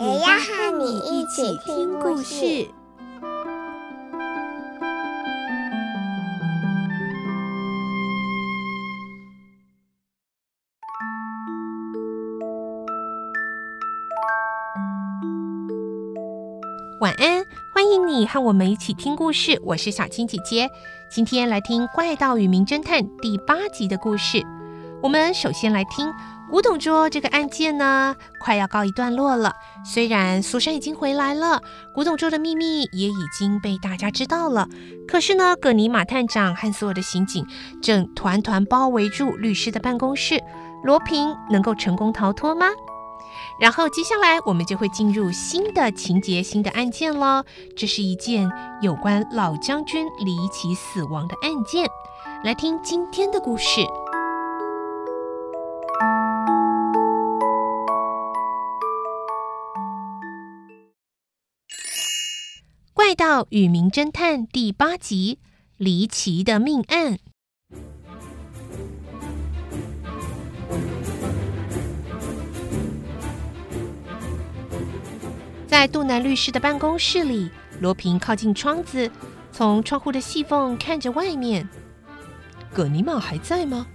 也要和你一起听故事。晚安，欢迎你和我们一起听故事。我是小青姐姐，今天来听《怪盗与名侦探》第八集的故事。我们首先来听。古董桌这个案件呢，快要告一段落了。虽然苏珊已经回来了，古董桌的秘密也已经被大家知道了，可是呢，葛尼马探长和所有的刑警正团团包围住律师的办公室。罗平能够成功逃脱吗？然后接下来我们就会进入新的情节、新的案件了。这是一件有关老将军离奇死亡的案件。来听今天的故事。《怪盗与名侦探》第八集：离奇的命案。在杜南律师的办公室里，罗平靠近窗子，从窗户的细缝看着外面。葛尼玛还在吗？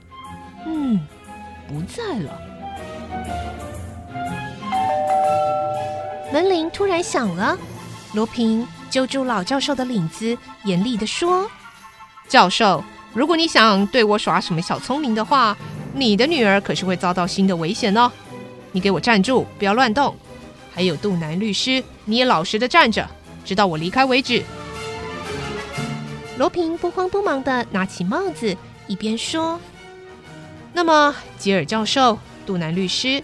嗯，不在了。门铃突然响了，罗平。揪住老教授的领子，严厉地说：“教授，如果你想对我耍什么小聪明的话，你的女儿可是会遭到新的危险哦！你给我站住，不要乱动！还有杜南律师，你也老实的站着，直到我离开为止。”罗平不慌不忙的拿起帽子，一边说：“那么，吉尔教授、杜南律师，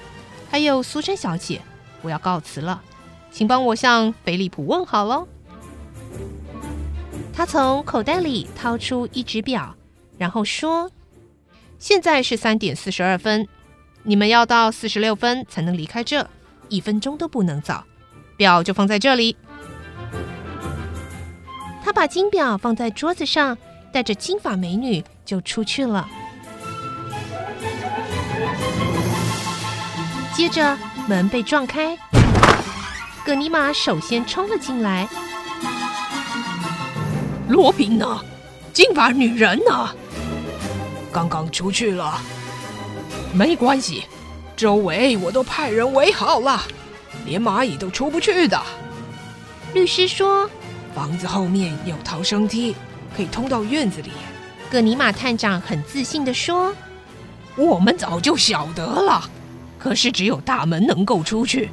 还有苏珊小姐，我要告辞了，请帮我向菲利普问好喽。”他从口袋里掏出一只表，然后说：“现在是三点四十二分，你们要到四十六分才能离开这，一分钟都不能早。表就放在这里。”他把金表放在桌子上，带着金发美女就出去了。接着门被撞开，葛尼玛首先冲了进来。罗宾呢？金发女人呢？刚刚出去了。没关系，周围我都派人围好了，连蚂蚁都出不去的。律师说，房子后面有逃生梯，可以通到院子里。葛尼玛探长很自信地说：“我们早就晓得了，可是只有大门能够出去，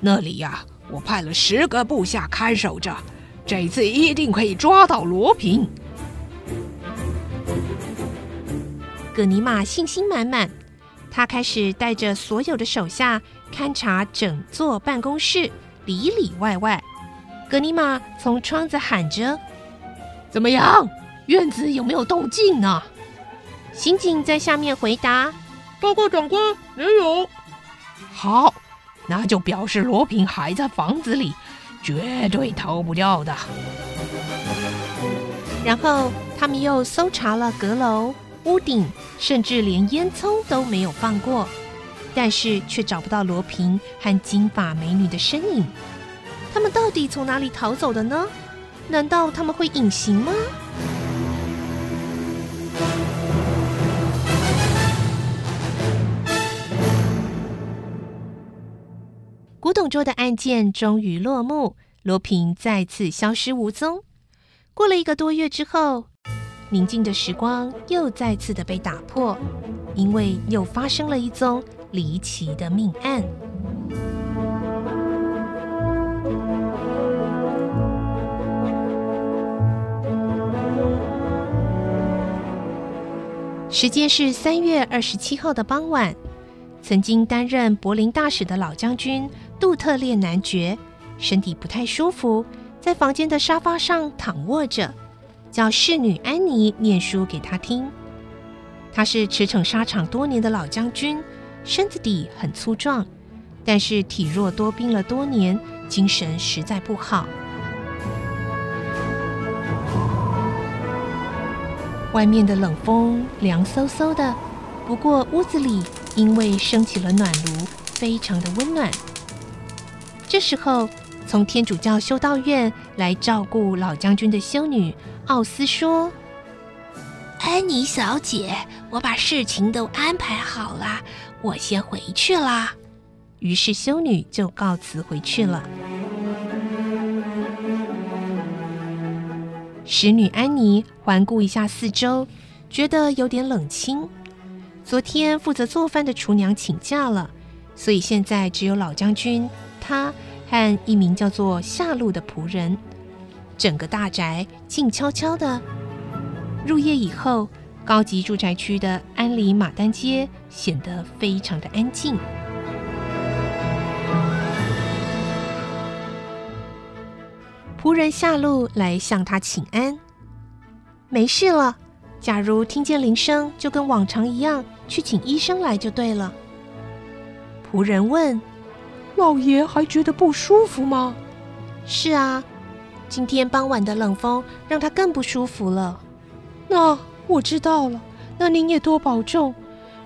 那里呀，我派了十个部下看守着。”这次一定可以抓到罗平。葛尼玛信心满满，他开始带着所有的手下勘察整座办公室里里外外。葛尼玛从窗子喊着：“怎么样？院子有没有动静呢？”刑警在下面回答：“报告长官，没有。”好，那就表示罗平还在房子里。绝对逃不掉的。然后他们又搜查了阁楼、屋顶，甚至连烟囱都没有放过，但是却找不到罗平和金发美女的身影。他们到底从哪里逃走的呢？难道他们会隐形吗？古董桌的案件终于落幕，罗平再次消失无踪。过了一个多月之后，宁静的时光又再次的被打破，因为又发生了一宗离奇的命案。时间是三月二十七号的傍晚，曾经担任柏林大使的老将军。杜特列男爵身体不太舒服，在房间的沙发上躺卧着，叫侍女安妮念书给他听。他是驰骋沙场多年的老将军，身子底很粗壮，但是体弱多病了多年，精神实在不好。外面的冷风凉飕飕的，不过屋子里因为升起了暖炉，非常的温暖。这时候，从天主教修道院来照顾老将军的修女奥斯说：“安妮小姐，我把事情都安排好了，我先回去啦。”于是修女就告辞回去了。使女安妮环顾一下四周，觉得有点冷清。昨天负责做饭的厨娘请假了，所以现在只有老将军他和一名叫做夏露的仆人。整个大宅静悄悄的。入夜以后，高级住宅区的安里马丹街显得非常的安静。仆人夏露来向他请安。没事了，假如听见铃声，就跟往常一样去请医生来就对了。仆人问：“老爷还觉得不舒服吗？”“是啊，今天傍晚的冷风让他更不舒服了。”“那我知道了，那您也多保重。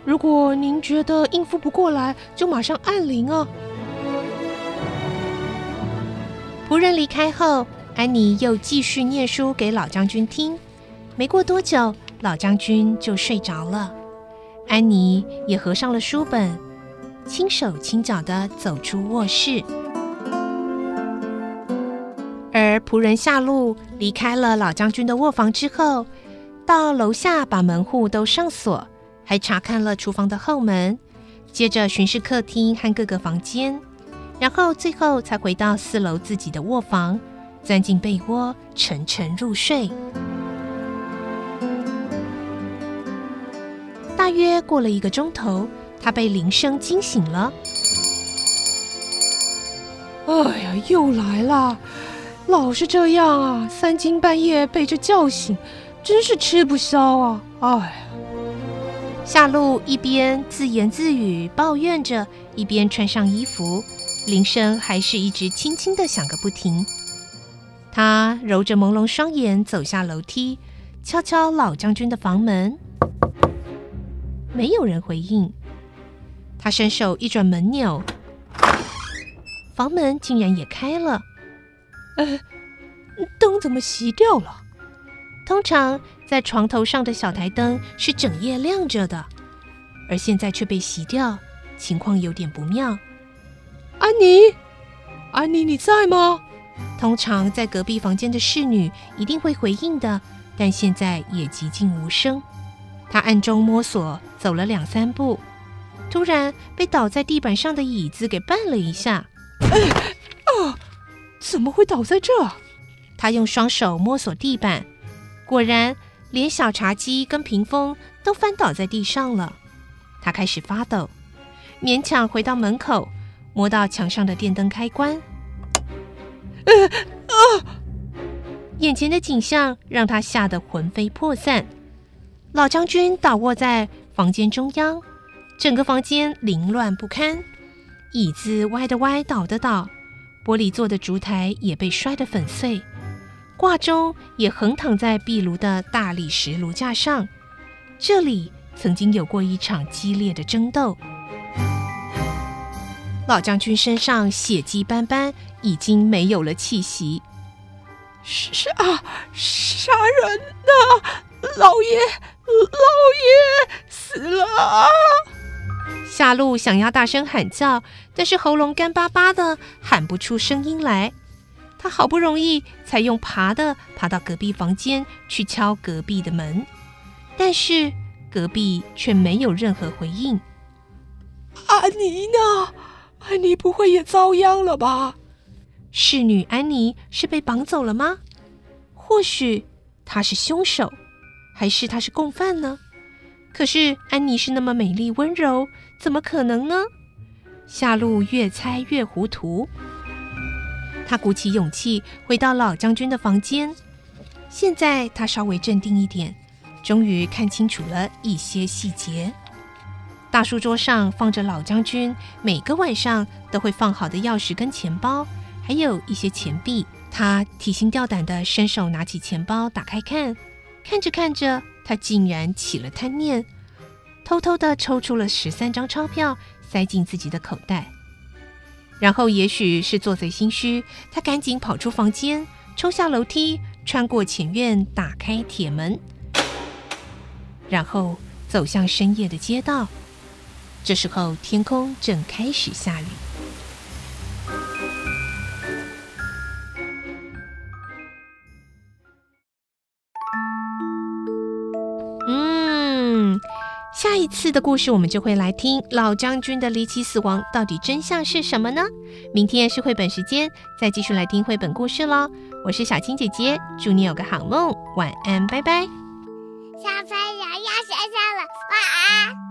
如果您觉得应付不过来，就马上按铃啊。”仆人离开后，安妮又继续念书给老将军听。没过多久，老将军就睡着了。安妮也合上了书本，轻手轻脚的走出卧室。而仆人夏露离开了老将军的卧房之后，到楼下把门户都上锁，还查看了厨房的后门，接着巡视客厅和各个房间。然后最后才回到四楼自己的卧房，钻进被窝，沉沉入睡。大约过了一个钟头，他被铃声惊醒了。哎呀，又来了！老是这样啊，三更半夜被这叫醒，真是吃不消啊！哎呀，夏露一边自言自语抱怨着，一边穿上衣服。铃声还是一直轻轻的响个不停。他揉着朦胧双眼走下楼梯，敲敲老将军的房门，没有人回应。他伸手一转门钮，房门竟然也开了。呃，灯怎么熄掉了？通常在床头上的小台灯是整夜亮着的，而现在却被熄掉，情况有点不妙。安妮，安妮，你在吗？通常在隔壁房间的侍女一定会回应的，但现在也寂静无声。她暗中摸索，走了两三步，突然被倒在地板上的椅子给绊了一下。哎，啊！怎么会倒在这？他用双手摸索地板，果然连小茶几跟屏风都翻倒在地上了。他开始发抖，勉强回到门口。摸到墙上的电灯开关，呃啊！眼前的景象让他吓得魂飞魄散。老将军倒卧在房间中央，整个房间凌乱不堪，椅子歪的歪，倒的倒，玻璃做的烛台也被摔得粉碎，挂钟也横躺在壁炉的大理石炉架上。这里曾经有过一场激烈的争斗。老将军身上血迹斑斑，已经没有了气息。杀杀人呐！老爷，老爷死了！夏露想要大声喊叫，但是喉咙干巴巴的，喊不出声音来。他好不容易才用爬的爬到隔壁房间去敲隔壁的门，但是隔壁却没有任何回应。安妮呢？安妮不会也遭殃了吧？侍女安妮是被绑走了吗？或许她是凶手，还是她是共犯呢？可是安妮是那么美丽温柔，怎么可能呢？夏露越猜越糊涂。他鼓起勇气回到老将军的房间。现在他稍微镇定一点，终于看清楚了一些细节。大书桌上放着老将军每个晚上都会放好的钥匙跟钱包，还有一些钱币。他提心吊胆地伸手拿起钱包，打开看，看着看着，他竟然起了贪念，偷偷的抽出了十三张钞票，塞进自己的口袋。然后，也许是做贼心虚，他赶紧跑出房间，冲下楼梯。穿过前院，打开铁门，然后走向深夜的街道。这时候，天空正开始下雨。次的故事，我们就会来听老将军的离奇死亡，到底真相是什么呢？明天是绘本时间，再继续来听绘本故事喽。我是小青姐姐，祝你有个好梦，晚安，拜拜。小朋友要睡觉了，晚安。